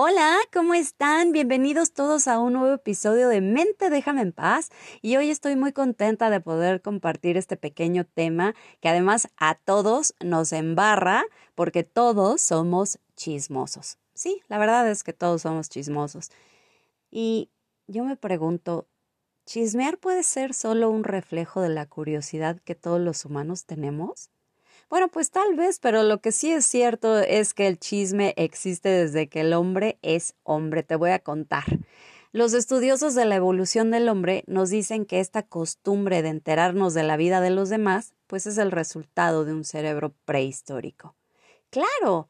Hola, ¿cómo están? Bienvenidos todos a un nuevo episodio de Mente Déjame en Paz y hoy estoy muy contenta de poder compartir este pequeño tema que además a todos nos embarra porque todos somos chismosos. Sí, la verdad es que todos somos chismosos. Y yo me pregunto, ¿chismear puede ser solo un reflejo de la curiosidad que todos los humanos tenemos? Bueno, pues tal vez, pero lo que sí es cierto es que el chisme existe desde que el hombre es hombre. Te voy a contar. Los estudiosos de la evolución del hombre nos dicen que esta costumbre de enterarnos de la vida de los demás, pues es el resultado de un cerebro prehistórico. Claro,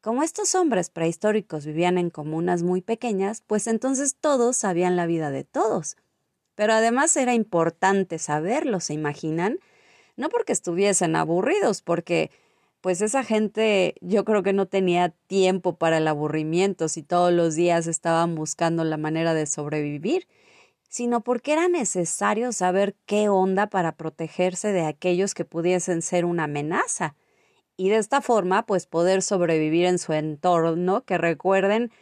como estos hombres prehistóricos vivían en comunas muy pequeñas, pues entonces todos sabían la vida de todos. Pero además era importante saberlo, ¿se imaginan? No porque estuviesen aburridos, porque pues esa gente yo creo que no tenía tiempo para el aburrimiento si todos los días estaban buscando la manera de sobrevivir, sino porque era necesario saber qué onda para protegerse de aquellos que pudiesen ser una amenaza y de esta forma pues poder sobrevivir en su entorno que recuerden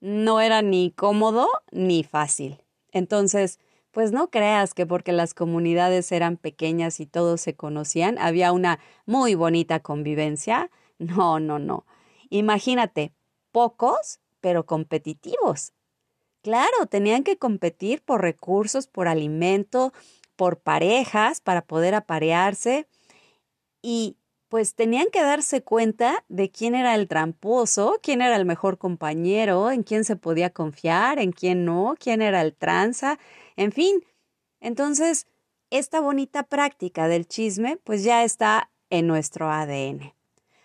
no era ni cómodo ni fácil. Entonces, pues no creas que porque las comunidades eran pequeñas y todos se conocían, había una muy bonita convivencia. No, no, no. Imagínate, pocos, pero competitivos. Claro, tenían que competir por recursos, por alimento, por parejas para poder aparearse y pues tenían que darse cuenta de quién era el tramposo, quién era el mejor compañero, en quién se podía confiar, en quién no, quién era el tranza, en fin, entonces, esta bonita práctica del chisme pues ya está en nuestro ADN.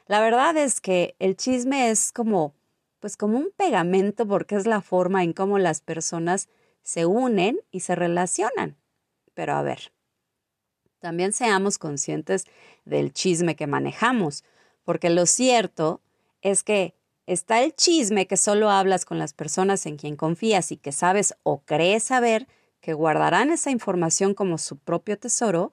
La verdad es que el chisme es como pues como un pegamento porque es la forma en cómo las personas se unen y se relacionan. Pero a ver, también seamos conscientes del chisme que manejamos, porque lo cierto es que está el chisme que solo hablas con las personas en quien confías y que sabes o crees saber que guardarán esa información como su propio tesoro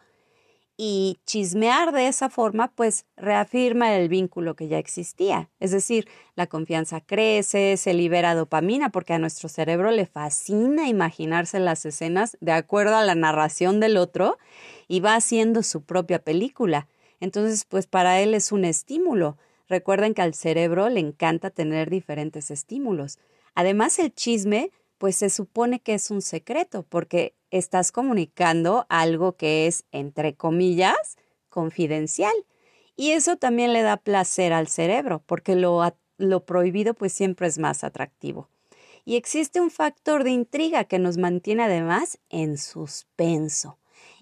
y chismear de esa forma pues reafirma el vínculo que ya existía. Es decir, la confianza crece, se libera dopamina porque a nuestro cerebro le fascina imaginarse las escenas de acuerdo a la narración del otro y va haciendo su propia película. Entonces pues para él es un estímulo. Recuerden que al cerebro le encanta tener diferentes estímulos. Además el chisme pues se supone que es un secreto porque estás comunicando algo que es, entre comillas, confidencial. Y eso también le da placer al cerebro porque lo, lo prohibido pues siempre es más atractivo. Y existe un factor de intriga que nos mantiene además en suspenso.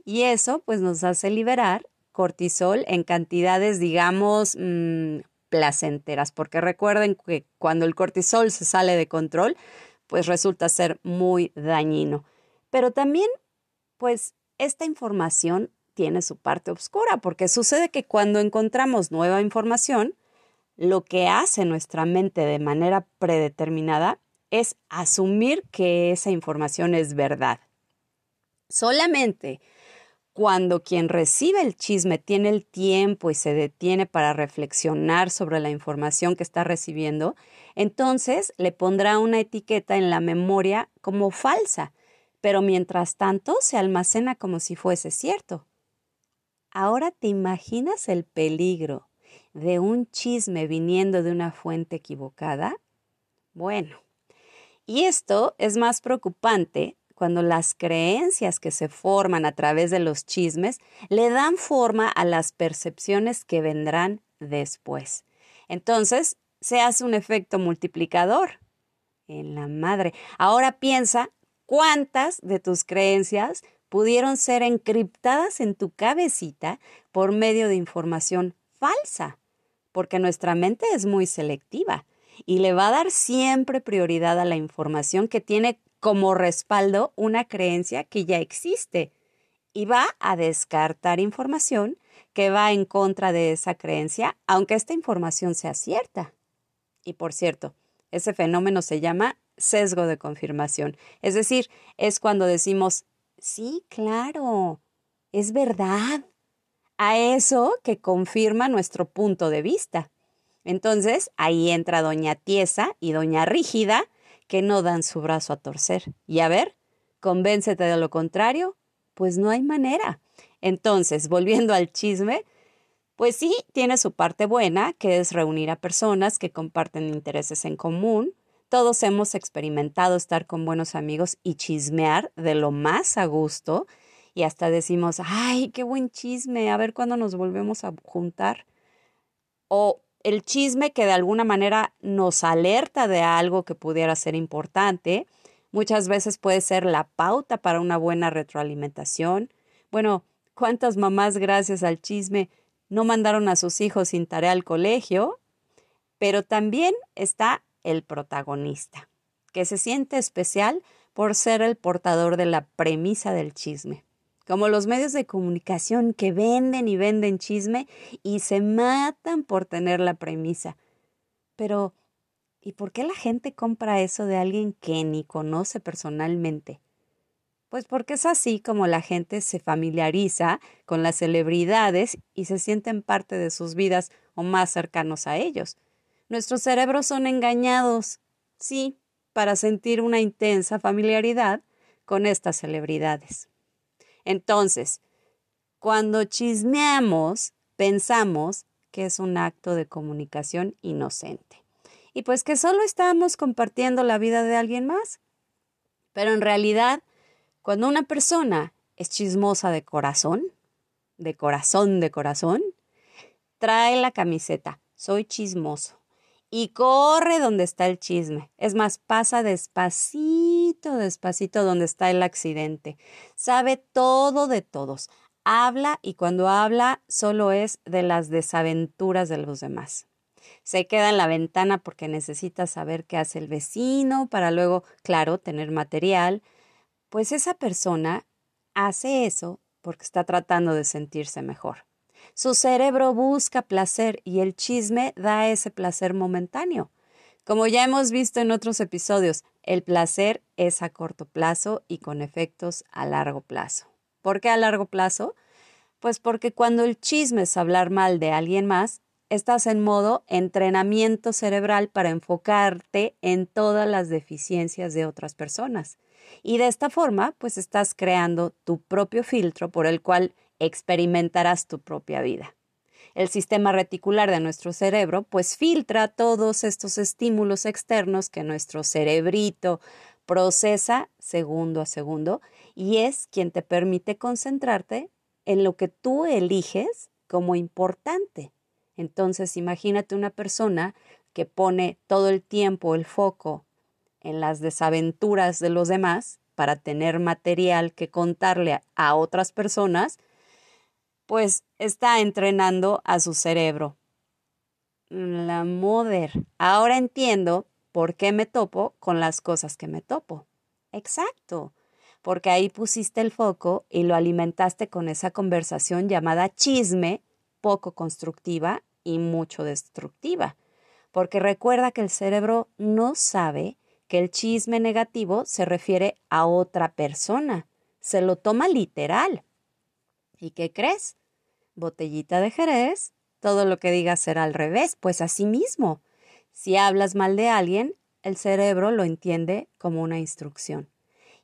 Y eso pues nos hace liberar cortisol en cantidades, digamos, mm, placenteras, porque recuerden que cuando el cortisol se sale de control, pues resulta ser muy dañino. Pero también, pues, esta información tiene su parte oscura, porque sucede que cuando encontramos nueva información, lo que hace nuestra mente de manera predeterminada es asumir que esa información es verdad. Solamente cuando quien recibe el chisme tiene el tiempo y se detiene para reflexionar sobre la información que está recibiendo, entonces le pondrá una etiqueta en la memoria como falsa, pero mientras tanto se almacena como si fuese cierto. Ahora te imaginas el peligro de un chisme viniendo de una fuente equivocada? Bueno, y esto es más preocupante cuando las creencias que se forman a través de los chismes le dan forma a las percepciones que vendrán después. Entonces, se hace un efecto multiplicador. En la madre. Ahora piensa cuántas de tus creencias pudieron ser encriptadas en tu cabecita por medio de información falsa, porque nuestra mente es muy selectiva y le va a dar siempre prioridad a la información que tiene como respaldo una creencia que ya existe y va a descartar información que va en contra de esa creencia, aunque esta información sea cierta. Y por cierto, ese fenómeno se llama sesgo de confirmación. Es decir, es cuando decimos, sí, claro, es verdad, a eso que confirma nuestro punto de vista. Entonces, ahí entra doña Tiesa y doña Rígida, que no dan su brazo a torcer. Y a ver, convéncete de lo contrario, pues no hay manera. Entonces, volviendo al chisme, pues sí, tiene su parte buena, que es reunir a personas que comparten intereses en común. Todos hemos experimentado estar con buenos amigos y chismear de lo más a gusto y hasta decimos, ay, qué buen chisme, a ver cuándo nos volvemos a juntar. O el chisme que de alguna manera nos alerta de algo que pudiera ser importante, muchas veces puede ser la pauta para una buena retroalimentación. Bueno, ¿cuántas mamás gracias al chisme no mandaron a sus hijos sin tarea al colegio? Pero también está el protagonista, que se siente especial por ser el portador de la premisa del chisme como los medios de comunicación que venden y venden chisme y se matan por tener la premisa. Pero, ¿y por qué la gente compra eso de alguien que ni conoce personalmente? Pues porque es así como la gente se familiariza con las celebridades y se sienten parte de sus vidas o más cercanos a ellos. Nuestros cerebros son engañados, sí, para sentir una intensa familiaridad con estas celebridades. Entonces, cuando chismeamos, pensamos que es un acto de comunicación inocente. Y pues que solo estamos compartiendo la vida de alguien más. Pero en realidad, cuando una persona es chismosa de corazón, de corazón, de corazón, trae la camiseta, soy chismoso y corre donde está el chisme. Es más, pasa despacito, despacito donde está el accidente. Sabe todo de todos. Habla y cuando habla solo es de las desaventuras de los demás. Se queda en la ventana porque necesita saber qué hace el vecino para luego, claro, tener material. Pues esa persona hace eso porque está tratando de sentirse mejor. Su cerebro busca placer y el chisme da ese placer momentáneo. Como ya hemos visto en otros episodios, el placer es a corto plazo y con efectos a largo plazo. ¿Por qué a largo plazo? Pues porque cuando el chisme es hablar mal de alguien más, estás en modo entrenamiento cerebral para enfocarte en todas las deficiencias de otras personas. Y de esta forma, pues estás creando tu propio filtro por el cual experimentarás tu propia vida. El sistema reticular de nuestro cerebro pues filtra todos estos estímulos externos que nuestro cerebrito procesa segundo a segundo y es quien te permite concentrarte en lo que tú eliges como importante. Entonces imagínate una persona que pone todo el tiempo el foco en las desaventuras de los demás para tener material que contarle a otras personas, pues está entrenando a su cerebro. La mother. Ahora entiendo por qué me topo con las cosas que me topo. Exacto, porque ahí pusiste el foco y lo alimentaste con esa conversación llamada chisme, poco constructiva y mucho destructiva. Porque recuerda que el cerebro no sabe que el chisme negativo se refiere a otra persona. Se lo toma literal. ¿Y qué crees? Botellita de Jerez, todo lo que digas será al revés, pues así mismo. Si hablas mal de alguien, el cerebro lo entiende como una instrucción.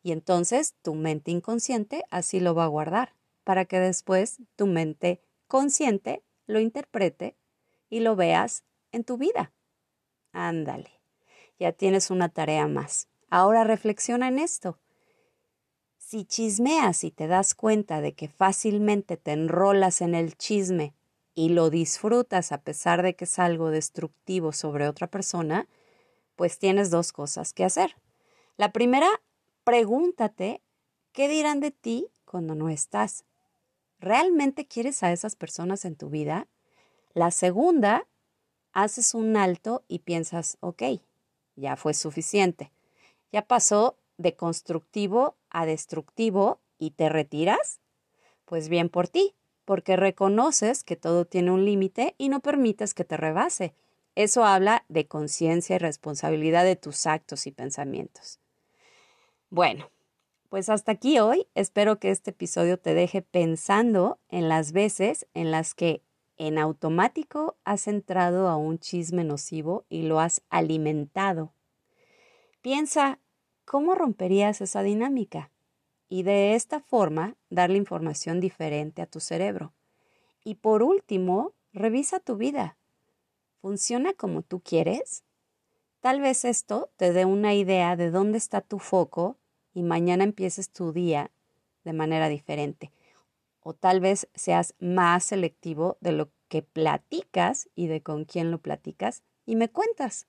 Y entonces tu mente inconsciente así lo va a guardar, para que después tu mente consciente lo interprete y lo veas en tu vida. Ándale, ya tienes una tarea más. Ahora reflexiona en esto. Si chismeas y te das cuenta de que fácilmente te enrolas en el chisme y lo disfrutas a pesar de que es algo destructivo sobre otra persona, pues tienes dos cosas que hacer. La primera, pregúntate qué dirán de ti cuando no estás. ¿Realmente quieres a esas personas en tu vida? La segunda, haces un alto y piensas, ok, ya fue suficiente. Ya pasó de constructivo a destructivo y te retiras. Pues bien por ti, porque reconoces que todo tiene un límite y no permites que te rebase. Eso habla de conciencia y responsabilidad de tus actos y pensamientos. Bueno, pues hasta aquí hoy. Espero que este episodio te deje pensando en las veces en las que en automático has entrado a un chisme nocivo y lo has alimentado. Piensa, ¿cómo romperías esa dinámica? Y de esta forma darle información diferente a tu cerebro. Y por último, revisa tu vida. ¿Funciona como tú quieres? Tal vez esto te dé una idea de dónde está tu foco y mañana empieces tu día de manera diferente. O tal vez seas más selectivo de lo que platicas y de con quién lo platicas y me cuentas.